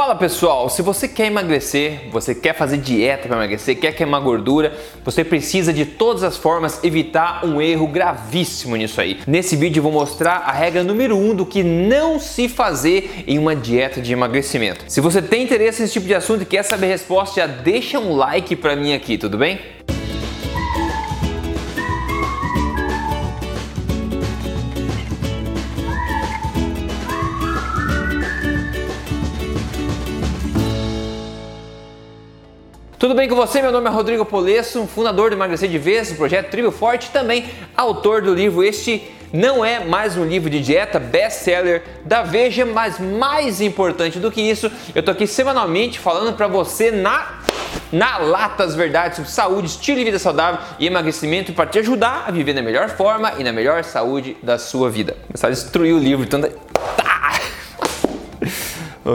Fala pessoal, se você quer emagrecer, você quer fazer dieta para emagrecer, quer queimar gordura, você precisa de todas as formas evitar um erro gravíssimo nisso aí. Nesse vídeo vou mostrar a regra número 1 um do que não se fazer em uma dieta de emagrecimento. Se você tem interesse nesse tipo de assunto e quer saber a resposta, já deixa um like para mim aqui, tudo bem? Bem com você? Meu nome é Rodrigo Polesso, fundador do Emagrecer de Vez, do projeto Tribo Forte, também autor do livro Este não é mais um livro de dieta best-seller da Veja, mas mais importante do que isso, eu tô aqui semanalmente falando para você na na lata as verdades sobre saúde, estilo de vida saudável e emagrecimento para te ajudar a viver na melhor forma e na melhor saúde da sua vida. Começar a destruir o livro, então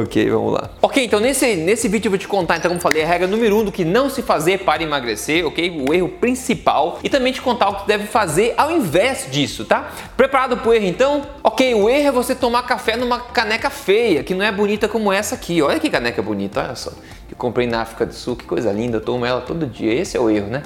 Ok, vamos lá. Ok, então nesse, nesse vídeo eu vou te contar, então, como falei, a regra número 1 um do que não se fazer para emagrecer, ok? O erro principal e também te contar o que deve fazer ao invés disso, tá? Preparado para o erro então? Ok, o erro é você tomar café numa caneca feia, que não é bonita como essa aqui. Olha que caneca bonita, olha só. Que comprei na África do Sul, que coisa linda, eu tomo ela todo dia. Esse é o erro, né?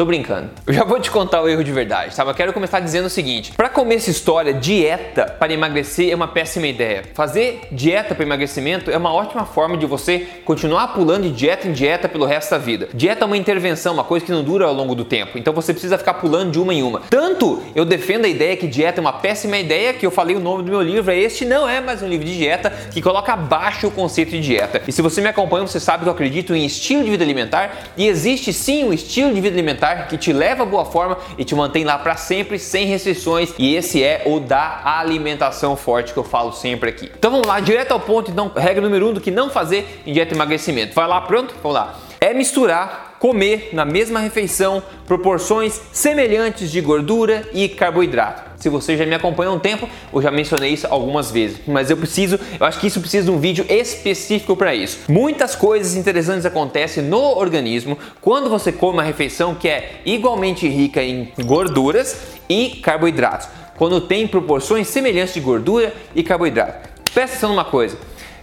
Tô brincando. Eu já vou te contar o erro de verdade, tá? Mas quero começar dizendo o seguinte: para essa história, dieta para emagrecer é uma péssima ideia. Fazer dieta para emagrecimento é uma ótima forma de você continuar pulando de dieta em dieta pelo resto da vida. Dieta é uma intervenção, uma coisa que não dura ao longo do tempo. Então você precisa ficar pulando de uma em uma. Tanto eu defendo a ideia que dieta é uma péssima ideia, que eu falei o nome do meu livro, é este não é mais um livro de dieta que coloca abaixo o conceito de dieta. E se você me acompanha, você sabe que eu acredito em estilo de vida alimentar e existe sim um estilo de vida alimentar que te leva à boa forma e te mantém lá para sempre sem restrições. E esse é o da alimentação forte que eu falo sempre aqui. Então vamos lá, direto ao ponto. Então, regra número um do que não fazer em dieta emagrecimento. Vai lá, pronto? Vamos lá. É misturar comer na mesma refeição proporções semelhantes de gordura e carboidrato. Se você já me acompanha há um tempo, eu já mencionei isso algumas vezes, mas eu preciso, eu acho que isso precisa de um vídeo específico para isso. Muitas coisas interessantes acontecem no organismo quando você come uma refeição que é igualmente rica em gorduras e carboidratos. Quando tem proporções semelhantes de gordura e carboidrato. Presta atenção numa coisa.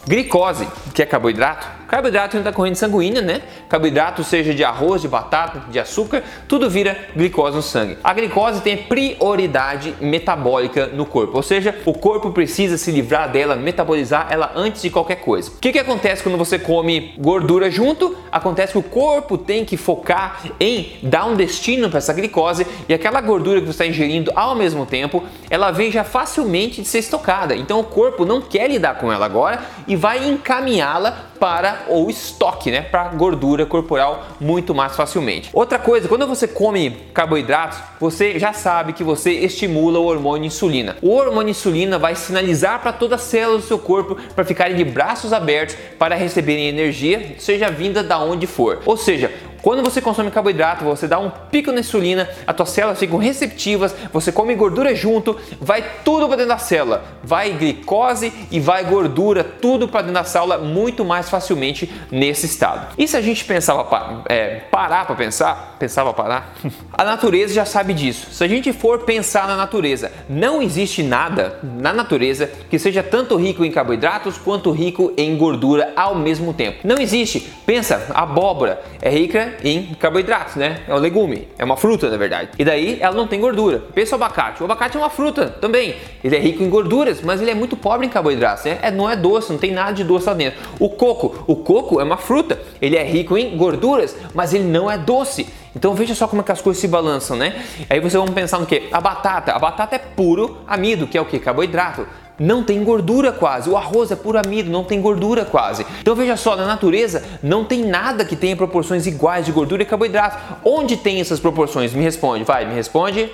Glicose, que é carboidrato, carboidrato entra da corrente sanguínea, né? Carboidrato, seja de arroz, de batata, de açúcar, tudo vira glicose no sangue. A glicose tem prioridade metabólica no corpo, ou seja, o corpo precisa se livrar dela, metabolizar ela antes de qualquer coisa. O que, que acontece quando você come gordura junto? Acontece que o corpo tem que focar em dar um destino para essa glicose e aquela gordura que você está ingerindo ao mesmo tempo, ela vem já facilmente de ser estocada. Então o corpo não quer lidar com ela agora e vai encaminhá-la para o estoque, né, para gordura corporal muito mais facilmente. Outra coisa, quando você come carboidratos, você já sabe que você estimula o hormônio insulina. O hormônio insulina vai sinalizar para todas as células do seu corpo para ficarem de braços abertos para receberem energia, seja vinda da onde for. Ou seja, quando você consome carboidrato, você dá um pico na insulina, as tuas células ficam receptivas, você come gordura junto, vai tudo para dentro da célula. Vai glicose e vai gordura, tudo para dentro da célula muito mais facilmente nesse estado. E se a gente pensava é, parar para pensar, pensava parar, a natureza já sabe disso. Se a gente for pensar na natureza, não existe nada na natureza que seja tanto rico em carboidratos quanto rico em gordura ao mesmo tempo. Não existe. Pensa, abóbora é rica em carboidratos, né? É um legume, é uma fruta na verdade. E daí ela não tem gordura. Pensa o abacate. O abacate é uma fruta também. Ele é rico em gorduras, mas ele é muito pobre em carboidratos. Né? É, não é doce, não tem nada de doce lá dentro. O coco, o coco é uma fruta. Ele é rico em gorduras, mas ele não é doce. Então veja só como é que as coisas se balançam, né? Aí vocês vão pensar no que? A batata. A batata é puro amido, que é o que? Carboidrato não tem gordura quase. O arroz é puro amido, não tem gordura quase. Então veja só, na natureza não tem nada que tenha proporções iguais de gordura e carboidrato. Onde tem essas proporções? Me responde, vai, me responde.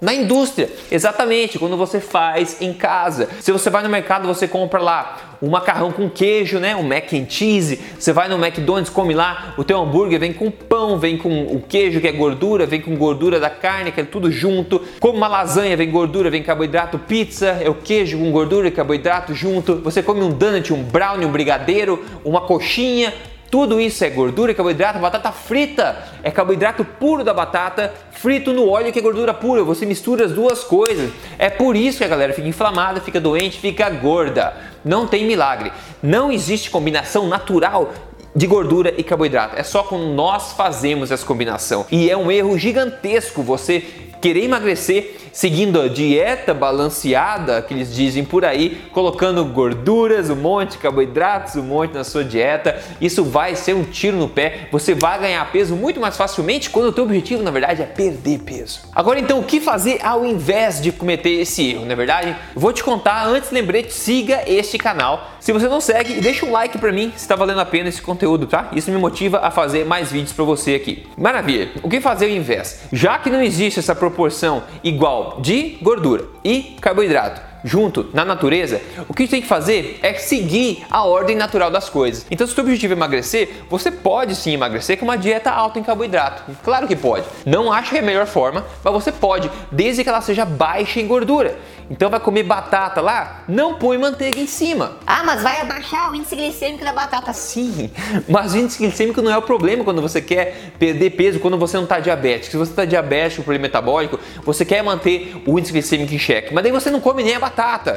Na indústria, exatamente, quando você faz em casa. Se você vai no mercado, você compra lá um macarrão com queijo, né? Um mac and cheese. Você vai no McDonald's, come lá, o teu hambúrguer vem com pão, vem com o queijo que é gordura, vem com gordura da carne, que é tudo junto. Come uma lasanha, vem gordura, vem carboidrato. Pizza é o queijo com gordura e carboidrato junto. Você come um donut, um brownie, um brigadeiro, uma coxinha, tudo isso é gordura, carboidrato, batata frita é carboidrato puro da batata, frito no óleo que é gordura pura. Você mistura as duas coisas. É por isso que a galera fica inflamada, fica doente, fica gorda. Não tem milagre. Não existe combinação natural de gordura e carboidrato. É só quando nós fazemos essa combinação. E é um erro gigantesco você querer emagrecer seguindo a dieta balanceada que eles dizem por aí, colocando gorduras, um monte carboidratos, um monte na sua dieta, isso vai ser um tiro no pé. Você vai ganhar peso muito mais facilmente quando o teu objetivo, na verdade, é perder peso. Agora então, o que fazer ao invés de cometer esse erro, na é verdade? vou te contar antes, lembrete, siga este canal. Se você não segue, deixa um like para mim se está valendo a pena esse conteúdo, tá? Isso me motiva a fazer mais vídeos para você aqui. Maravilha. O que fazer ao invés? Já que não existe essa proporção igual de gordura e carboidrato junto na natureza, o que a gente tem que fazer é seguir a ordem natural das coisas. Então, se o seu objetivo é emagrecer, você pode sim emagrecer com uma dieta alta em carboidrato. Claro que pode. Não acho que é a melhor forma, mas você pode, desde que ela seja baixa em gordura. Então vai comer batata lá, não põe manteiga em cima. Ah, mas vai abaixar o índice glicêmico da batata. Sim, mas o índice glicêmico não é o problema quando você quer perder peso, quando você não está diabético. Se você está diabético, problema metabólico, você quer manter o índice glicêmico em xeque. Mas daí você não come nem a batata,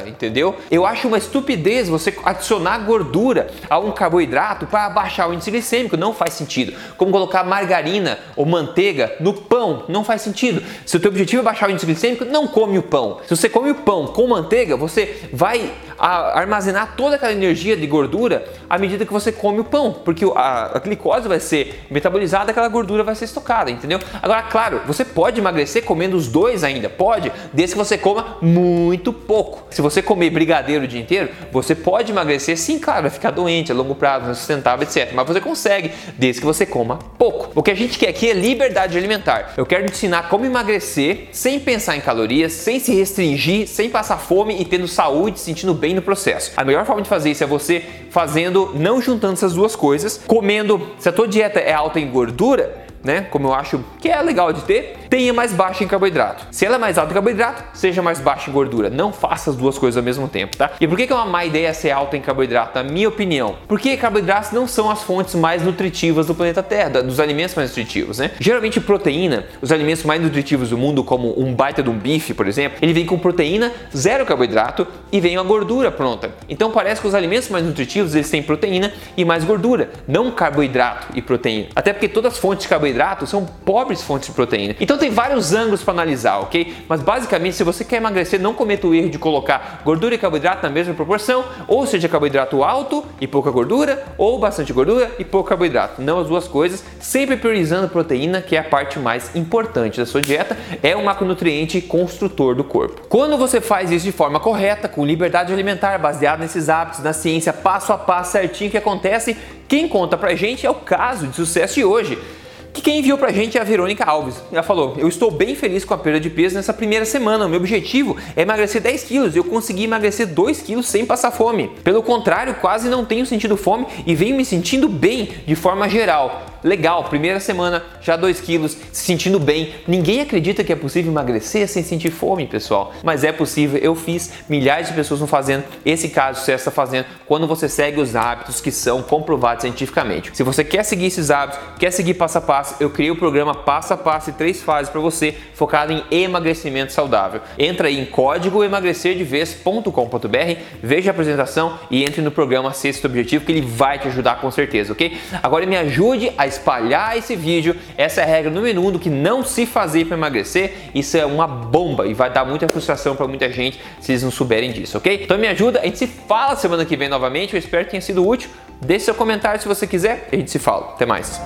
entendeu? Eu acho uma estupidez você adicionar gordura a um carboidrato para abaixar o índice glicêmico. Não faz sentido. Como colocar margarina ou manteiga no pão, não faz sentido. Se o teu objetivo é baixar o índice glicêmico, não come o pão. Se você come o pão com manteiga, você vai armazenar toda aquela energia de gordura à medida que você come o pão, porque a, a glicose vai ser metabolizada, aquela gordura vai ser estocada, entendeu? Agora, claro, você pode emagrecer comendo os dois ainda, pode, desde que você coma muito pouco. Se você comer brigadeiro o dia inteiro, você pode emagrecer, sim, claro, vai ficar doente a longo prazo, insustentável, etc. Mas você consegue, desde que você coma pouco. O que a gente quer aqui é liberdade alimentar. Eu quero te ensinar como emagrecer sem pensar em calorias, sem se restringir, sem passar fome e tendo saúde, sentindo bem no processo. A melhor forma de fazer isso é você fazendo, não juntando essas duas coisas, comendo. Se a tua dieta é alta em gordura, né? Como eu acho que é legal de ter, tenha mais baixa em carboidrato. Se ela é mais alta em carboidrato, seja mais baixa em gordura. Não faça as duas coisas ao mesmo tempo, tá? E por que é uma má ideia ser alta em carboidrato, na minha opinião? Porque carboidratos não são as fontes mais nutritivas do planeta Terra, dos alimentos mais nutritivos, né? Geralmente proteína, os alimentos mais nutritivos do mundo, como um baita de um bife, por exemplo, ele vem com proteína, zero carboidrato e vem uma gordura pronta. Então parece que os alimentos mais nutritivos eles têm proteína e mais gordura, não carboidrato e proteína. Até porque todas as fontes de carboidrato são pobres fontes de proteína. Então tem vários ângulos para analisar, ok? Mas basicamente, se você quer emagrecer, não cometa o erro de colocar gordura e carboidrato na mesma proporção, ou seja, carboidrato alto e pouca gordura, ou bastante gordura e pouco carboidrato. Não as duas coisas, sempre priorizando proteína, que é a parte mais importante da sua dieta, é um macronutriente construtor do corpo. Quando você faz isso de forma correta, com liberdade alimentar, baseado nesses hábitos, na ciência, passo a passo certinho que acontece, quem conta pra gente é o caso de sucesso de hoje que quem enviou pra gente é a Verônica Alves. Ela falou: Eu estou bem feliz com a perda de peso nessa primeira semana. O meu objetivo é emagrecer 10 quilos. Eu consegui emagrecer 2 quilos sem passar fome. Pelo contrário, quase não tenho sentido fome e venho me sentindo bem de forma geral legal, primeira semana, já 2 quilos, se sentindo bem. Ninguém acredita que é possível emagrecer sem sentir fome, pessoal. Mas é possível, eu fiz, milhares de pessoas estão fazendo. Esse caso você está fazendo quando você segue os hábitos que são comprovados cientificamente. Se você quer seguir esses hábitos, quer seguir passo a passo, eu criei o programa Passo a Passo e três fases para você, focado em emagrecimento saudável. Entra aí em código emagrecerdevez.com.br, veja a apresentação e entre no programa Sexto Objetivo que ele vai te ajudar com certeza, ok? Agora me ajude a espalhar esse vídeo. Essa é a regra número um do que não se fazer para emagrecer. Isso é uma bomba e vai dar muita frustração para muita gente se eles não souberem disso, ok? Então me ajuda, a gente se fala semana que vem novamente. Eu espero que tenha sido útil. Deixe seu comentário se você quiser a gente se fala. Até mais.